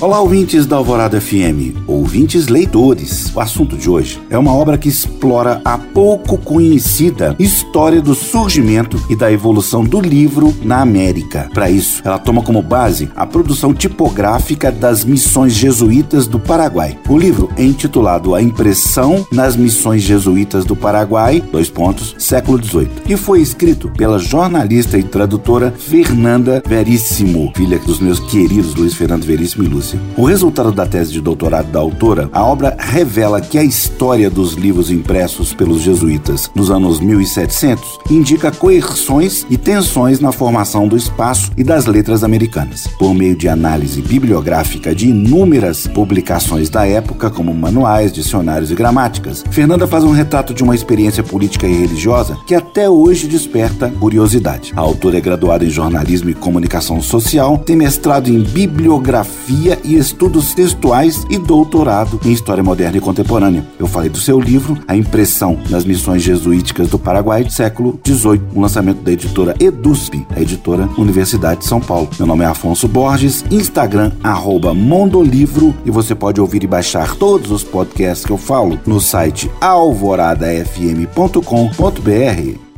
Olá, ouvintes da Alvorada FM, ouvintes leitores. O assunto de hoje é uma obra que explora a pouco conhecida história do surgimento e da evolução do livro na América. Para isso, ela toma como base a produção tipográfica das missões jesuítas do Paraguai. O livro é intitulado A Impressão nas Missões Jesuítas do Paraguai, dois pontos, século XVIII, e foi escrito pela jornalista e tradutora Fernanda Veríssimo, filha dos meus queridos Luiz Fernando Veríssimo e Lúcia. O resultado da tese de doutorado da autora, a obra revela que a história dos livros impressos pelos jesuítas nos anos 1700 indica coerções e tensões na formação do espaço e das letras americanas. Por meio de análise bibliográfica de inúmeras publicações da época, como manuais, dicionários e gramáticas, Fernanda faz um retrato de uma experiência política e religiosa que até hoje desperta curiosidade. A autora é graduada em jornalismo e comunicação social, tem mestrado em bibliografia e estudos textuais e doutorado em História Moderna e Contemporânea. Eu falei do seu livro, A Impressão nas Missões Jesuíticas do Paraguai, do século XVIII, um lançamento da editora EDUSP, a editora Universidade de São Paulo. Meu nome é Afonso Borges, Instagram, arroba Mondolivro, e você pode ouvir e baixar todos os podcasts que eu falo no site alvoradafm.com.br.